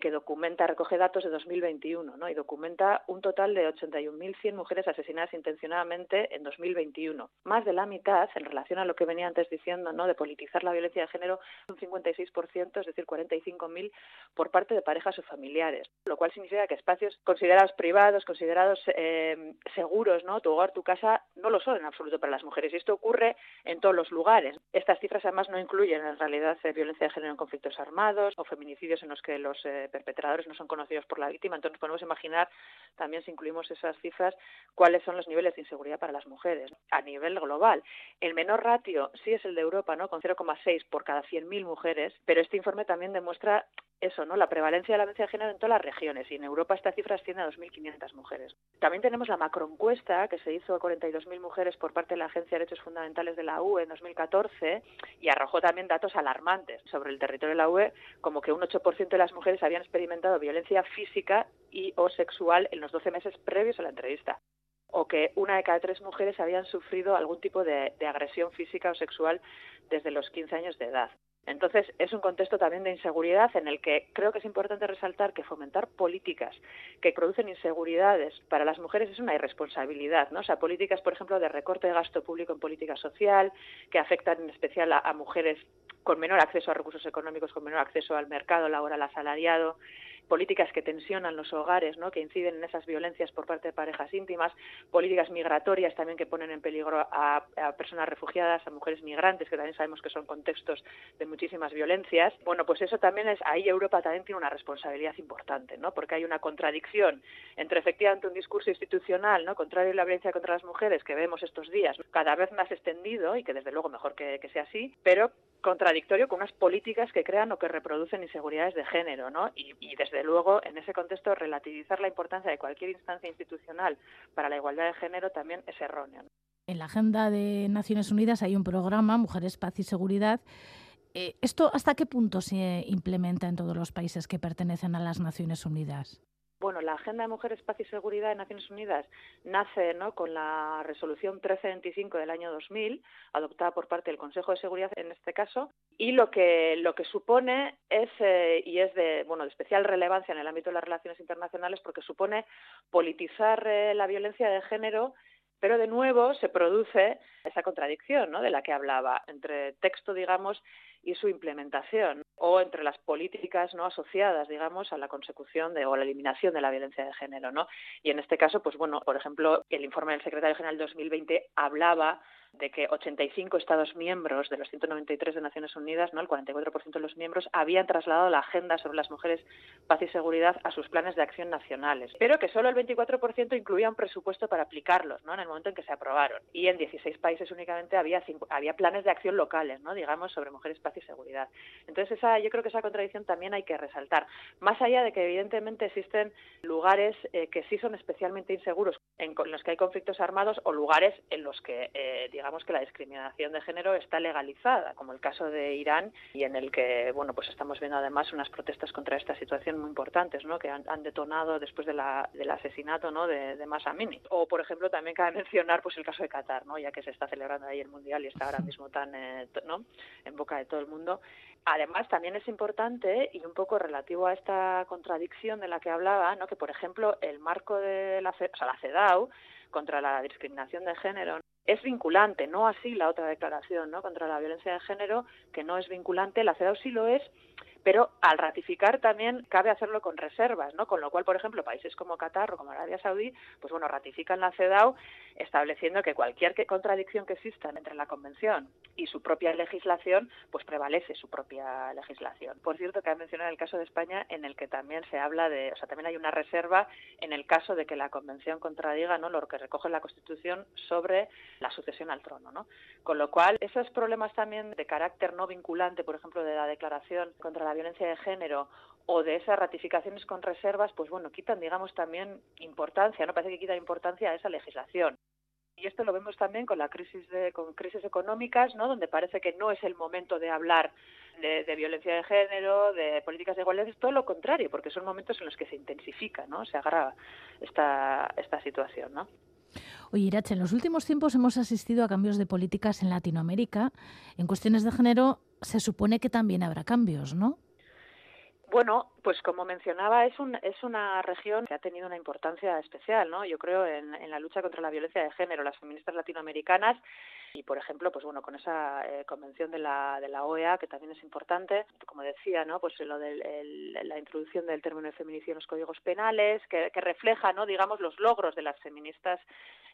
que documenta, recoge datos de 2021, ¿no? Y documenta un total de 81.100 mujeres asesinadas intencionadamente en 2021. Más de la mitad, en relación a lo que venía antes diciendo, ¿no? De politizar la violencia de género, un 56%, es decir, 45.000 por parte de parejas o familiares. Lo cual significa que espacios considerados privados, considerados eh, seguros, ¿no? Tu hogar, tu casa, no lo son en absoluto para las mujeres. Y esto ocurre en todos los lugares. Estas cifras además no incluyen en realidad eh, violencia de género en conflictos armados o feminicidios en los que los eh, perpetradores no son conocidos por la víctima. Entonces podemos imaginar también si incluimos esas cifras cuáles son los niveles de inseguridad para las mujeres a nivel global. El menor ratio sí es el de Europa, ¿no? Con 0,6 por cada 100.000 mujeres, pero este informe también demuestra eso, ¿no? La prevalencia de la violencia de género en todas las regiones y en Europa esta cifra asciende a 2.500 mujeres. También tenemos la macroencuesta que se hizo a 42.000 mujeres por parte de la Agencia de Derechos Fundamentales de la UE en 2014 y arrojó también datos alarmantes sobre el territorio de la UE, como que un 8% de las mujeres habían experimentado violencia física y o sexual en los 12 meses previos a la entrevista o que una de cada tres mujeres habían sufrido algún tipo de, de agresión física o sexual desde los 15 años de edad. Entonces, es un contexto también de inseguridad en el que creo que es importante resaltar que fomentar políticas que producen inseguridades para las mujeres es una irresponsabilidad, ¿no? O sea, políticas, por ejemplo, de recorte de gasto público en política social, que afectan en especial a, a mujeres con menor acceso a recursos económicos, con menor acceso al mercado laboral asalariado, políticas que tensionan los hogares, ¿no? que inciden en esas violencias por parte de parejas íntimas, políticas migratorias también que ponen en peligro a, personas refugiadas, a mujeres migrantes, que también sabemos que son contextos de muchísimas violencias. Bueno, pues eso también es, ahí Europa también tiene una responsabilidad importante, ¿no? porque hay una contradicción entre efectivamente un discurso institucional, ¿no? contrario a la violencia contra las mujeres que vemos estos días, cada vez más extendido y que desde luego mejor que, sea así, pero contradictorio con unas políticas que crean o que reproducen inseguridades de género, ¿no? Y, y, desde luego, en ese contexto, relativizar la importancia de cualquier instancia institucional para la igualdad de género también es erróneo. En la agenda de Naciones Unidas hay un programa, Mujeres, Paz y Seguridad. Eh, ¿Esto hasta qué punto se implementa en todos los países que pertenecen a las Naciones Unidas? Bueno, la Agenda de Mujeres, Paz y Seguridad de Naciones Unidas nace ¿no? con la resolución 1325 del año 2000, adoptada por parte del Consejo de Seguridad en este caso, y lo que, lo que supone es, eh, y es de, bueno, de especial relevancia en el ámbito de las relaciones internacionales, porque supone politizar eh, la violencia de género pero de nuevo se produce esa contradicción ¿no? de la que hablaba entre texto, digamos, y su implementación, o entre las políticas no asociadas, digamos, a la consecución de, o la eliminación de la violencia de género, ¿no? Y en este caso, pues bueno, por ejemplo, el informe del secretario general 2020 hablaba de que 85 Estados miembros de los 193 de Naciones Unidas, ¿no? el 44% de los miembros, habían trasladado la agenda sobre las mujeres, paz y seguridad a sus planes de acción nacionales, pero que solo el 24% incluía un presupuesto para aplicarlos ¿no? en el momento en que se aprobaron. Y en 16 países únicamente había, había planes de acción locales, ¿no? digamos, sobre mujeres, paz y seguridad. Entonces, esa, yo creo que esa contradicción también hay que resaltar. Más allá de que, evidentemente, existen lugares eh, que sí son especialmente inseguros, en, los que hay conflictos armados, o lugares en los que, eh, digamos, que la discriminación de género está legalizada, como el caso de Irán, y en el que, bueno, pues estamos viendo además unas protestas contra esta situación muy importantes, ¿no? Que han, detonado después de la, del asesinato, ¿no? De, de. O, por ejemplo, también cabe mencionar, pues el caso de Qatar, ¿no? Ya que se está celebrando ahí el Mundial y está ahora mismo tan, eh, ¿no? En boca de todo mundo. Además, también es importante y un poco relativo a esta contradicción de la que hablaba, ¿no? que por ejemplo el marco de la, o sea, la CEDAW contra la discriminación de género es vinculante, no así la otra declaración ¿no? contra la violencia de género, que no es vinculante, la CEDAW sí lo es, pero al ratificar también cabe hacerlo con reservas, ¿no? Con lo cual, por ejemplo, países como Qatar o como Arabia Saudí, pues bueno, ratifican la CEDAW estableciendo que cualquier contradicción que exista entre la Convención y su propia legislación, pues prevalece su propia legislación. Por cierto, que ha mencionado el caso de España, en el que también se habla de, o sea, también hay una reserva en el caso de que la Convención contradiga, ¿no? Lo que recoge la Constitución sobre la sucesión al trono, ¿no? Con lo cual, esos problemas también de carácter no vinculante, por ejemplo, de la Declaración contra la violencia de género o de esas ratificaciones con reservas, pues bueno, quitan, digamos, también importancia, ¿no? Parece que quitan importancia a esa legislación. Y esto lo vemos también con la crisis de, con crisis económicas, ¿no? Donde parece que no es el momento de hablar de, de, violencia de género, de políticas de igualdad, es todo lo contrario, porque son momentos en los que se intensifica, ¿no? Se agrava esta, esta situación, ¿no? Oye, Irache, en los últimos tiempos hemos asistido a cambios de políticas en Latinoamérica. En cuestiones de género se supone que también habrá cambios, ¿no? Bueno, pues como mencionaba, es, un, es una región que ha tenido una importancia especial, ¿no? Yo creo en, en la lucha contra la violencia de género. Las feministas latinoamericanas y por ejemplo pues bueno con esa eh, convención de la de la OEA que también es importante como decía no pues lo de la introducción del término de feminicidio en los códigos penales que, refleja no digamos los logros de las feministas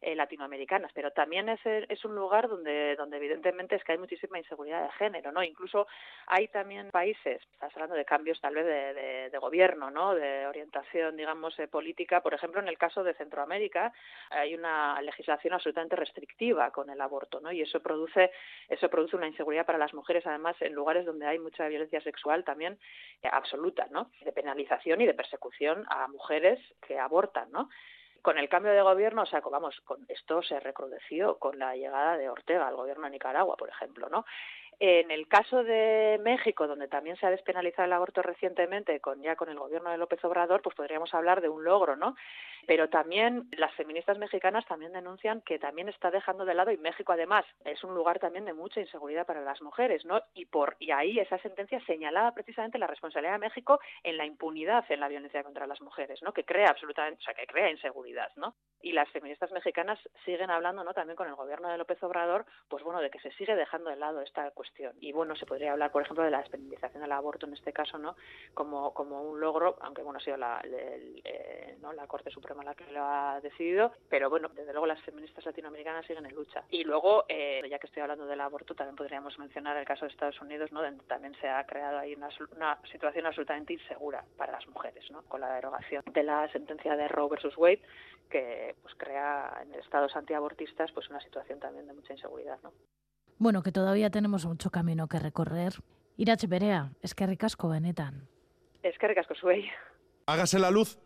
eh, latinoamericanas pero también es es un lugar donde donde evidentemente es que hay muchísima inseguridad de género no incluso hay también países estás hablando de cambios tal vez de, de, de gobierno no de orientación digamos eh, política. Por ejemplo en el caso de Centroamérica hay una legislación absolutamente restrictiva con el aborto no y eso produce eso produce una inseguridad para las mujeres además en lugares donde hay mucha violencia sexual también eh, absoluta no de penalización y de persecución a mujeres que abortan no con el cambio de gobierno, o sea, vamos, con esto se recrudeció con la llegada de Ortega al gobierno de Nicaragua, por ejemplo, ¿no? En el caso de México, donde también se ha despenalizado el aborto recientemente, con ya con el gobierno de López Obrador, pues podríamos hablar de un logro, ¿no? Pero también las feministas mexicanas también denuncian que también está dejando de lado y México además es un lugar también de mucha inseguridad para las mujeres, ¿no? Y por y ahí esa sentencia señalaba precisamente la responsabilidad de México en la impunidad en la violencia contra las mujeres, ¿no? Que crea absolutamente, o sea, que crea inseguridad, ¿no? Y las feministas mexicanas siguen hablando, ¿no? También con el gobierno de López Obrador, pues bueno, de que se sigue dejando de lado esta cuestión Y bueno, se podría hablar, por ejemplo, de la despenalización del aborto en este caso, ¿no? Como, como un logro, aunque bueno, ha sido la, eh, ¿no? la Corte Suprema la que lo ha decidido, pero bueno, desde luego las feministas latinoamericanas siguen en lucha. Y luego, eh, ya que estoy hablando del aborto, también podríamos mencionar el caso de Estados Unidos, ¿no? Donde también se ha creado ahí una, una situación absolutamente insegura para las mujeres, ¿no? Con la derogación de la sentencia de Roe versus Wade, que pues crea en estados antiabortistas pues una situación también de mucha inseguridad, ¿no? Bueno, que todavía tenemos mucho camino que recorrer. Iratxe berea, eskerrik asko benetan. Eskerrik asko zuei. Hágase la luz.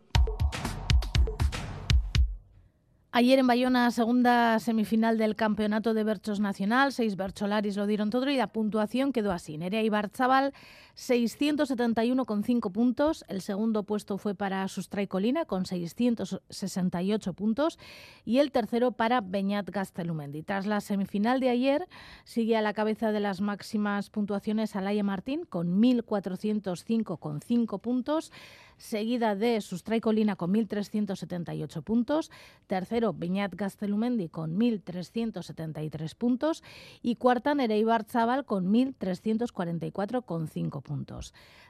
Ayer en Bayona, segunda semifinal del Campeonato de Berchos Nacional, seis bercholaris lo dieron todo y la puntuación quedó así. Nerea Ibarzabal, 671,5 puntos. El segundo puesto fue para Sustray Colina, con 668 puntos. Y el tercero para Beñat Gastelumendi. Tras la semifinal de ayer, sigue a la cabeza de las máximas puntuaciones Alaya Martín, con 1.405,5 puntos seguida de Sustray Colina con 1.378 puntos, tercero Beñat Gastelumendi con 1.373 puntos y cuarta Nereibar Zabal con 1.344,5 puntos.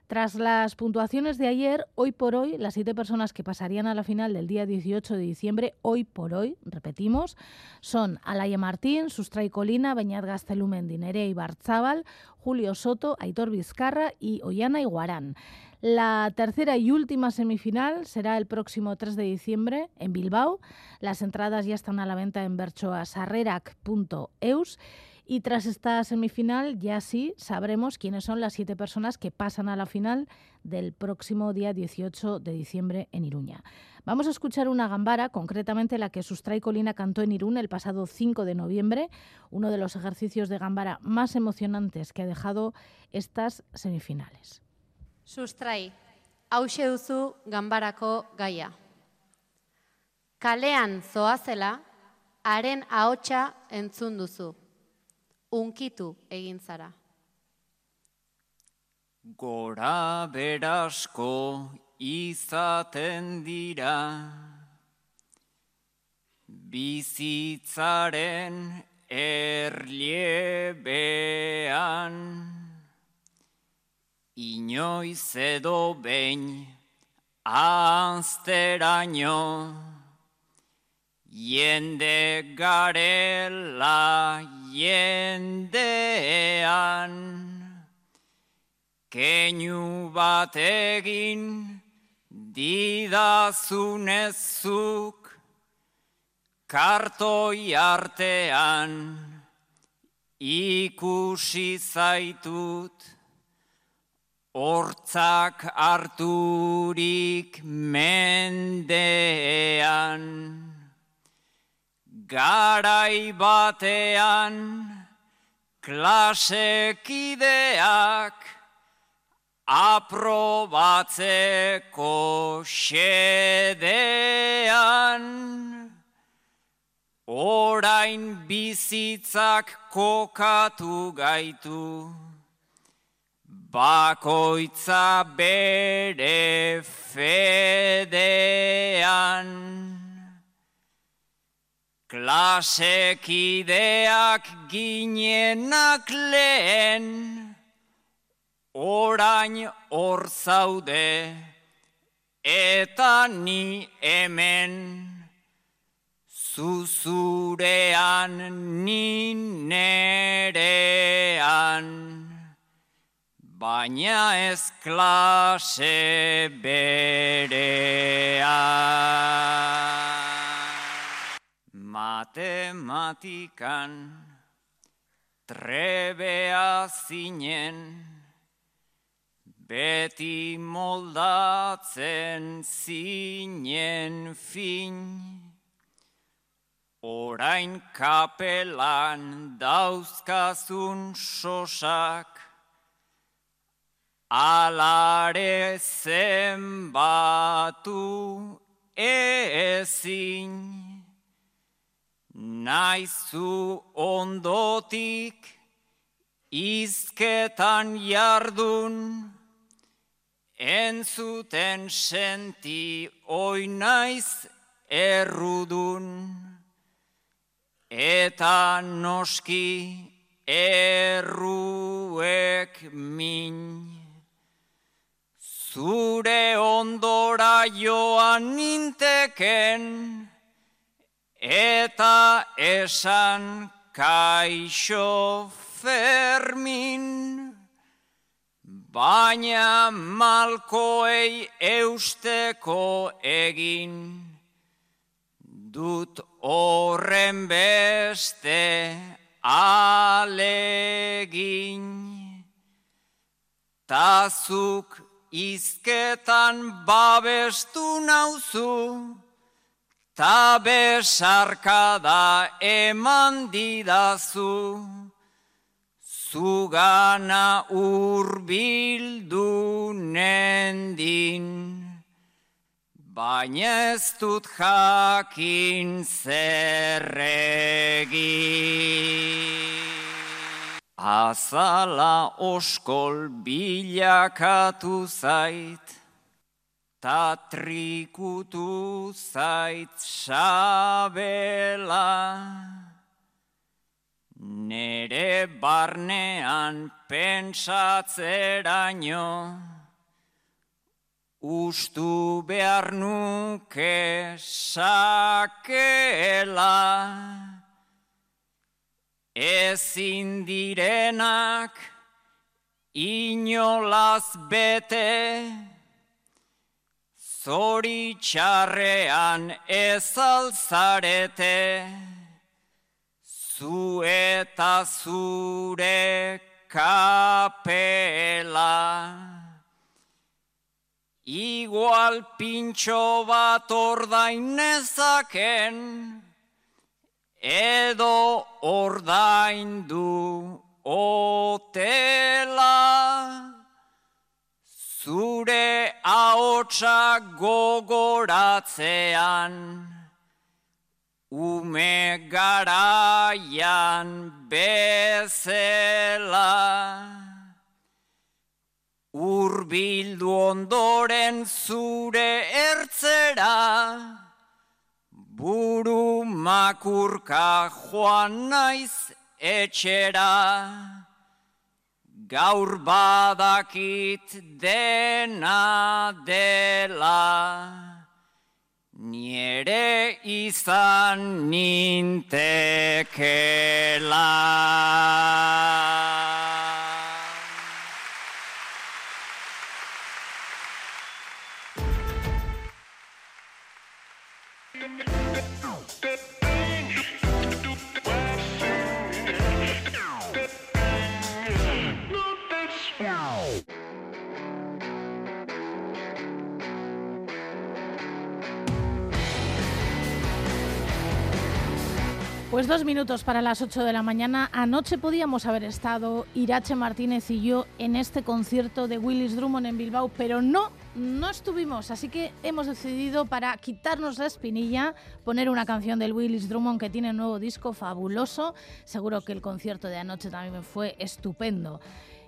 Tras las puntuaciones de ayer, hoy por hoy, las siete personas que pasarían a la final del día 18 de diciembre, hoy por hoy, repetimos, son Alaya Martín, Sustray Colina, Beñat Gastelumendi, Nerea Ibarzábal, Julio Soto, Aitor Vizcarra y Ollana Iguarán. La tercera y última semifinal será el próximo 3 de diciembre en Bilbao. Las entradas ya están a la venta en berchoasarrerac.eus. Y tras esta semifinal ya sí sabremos quiénes son las siete personas que pasan a la final del próximo día 18 de diciembre en Iruña. Vamos a escuchar una gambara, concretamente la que Sustray Colina cantó en Irún el pasado 5 de noviembre, uno de los ejercicios de gambara más emocionantes que ha dejado estas semifinales. Sustrai, hause duzu ganbarako gaia. Kalean zoazela, haren ahotsa entzun duzu. Unkitu egin zara. Gora berasko izaten dira, bizitzaren erliebean, inoiz edo behin azteraino, jende garela jendean, keinu bat egin didazunezuk, kartoi artean ikusi zaitut, hortzak harturik mendean. Garai batean klasekideak aprobatzeko xedean. Orain bizitzak kokatu gaitu, bakoitza bere fedean. Klasekideak ginenak lehen, orain hor zaude, eta ni hemen, zuzurean ni nerean, baina ez klase berean. Matematikan trebea zinen, beti moldatzen zinen fin, orain kapelan dauzkazun sosak, alare zenbatu ezin. Naizu ondotik izketan jardun, entzuten senti oi naiz errudun, eta noski errudun. zuek min. Zure ondora joan ninteken, eta esan kaixo fermin. Baina malkoei eusteko egin, dut horren beste alegin. Tazuk izketan babestu nauzu, ta besarkada eman didazu, zugana urbildu nendin. Baina ez dut jakin zerregi. Azala oskol bilakatu zait, ta trikutu zait sabela. Nere barnean pentsatzeraino, ustu behar nuke sakela. Ezin direnak inolaz bete, zoritxarrean ez alzarete, zu eta zure kapela. Igual pintxo bat ordainezaken, edo ordaindu otela. Zure ahotsa gogoratzean, ume garaian bezela. Urbildu ondoren zure ertzera, buru makurka joan naiz etxera. Gaur badakit dena dela, niere izan nintekela. Pues dos minutos para las 8 de la mañana. Anoche podíamos haber estado Irache Martínez y yo en este concierto de Willis Drummond en Bilbao, pero no, no estuvimos. Así que hemos decidido, para quitarnos la espinilla, poner una canción del Willis Drummond que tiene un nuevo disco fabuloso. Seguro que el concierto de anoche también fue estupendo.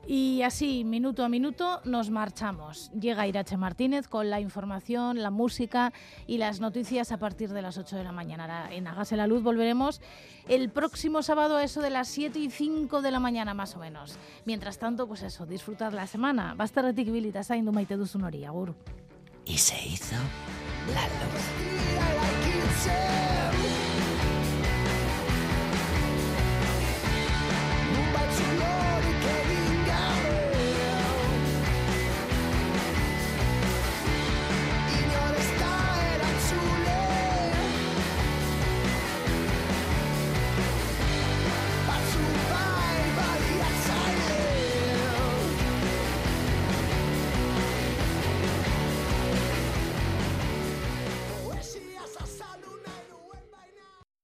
Y así, minuto a minuto, nos marchamos. Llega Irache Martínez con la información, la música y las noticias a partir de las 8 de la mañana. En Hágase la Luz volveremos el próximo sábado a eso de las 7 y 5 de la mañana, más o menos. Mientras tanto, pues eso, disfrutar la semana. Basta retiquibilita, zaindu maite duzun hori, agur. Y se hizo la luz.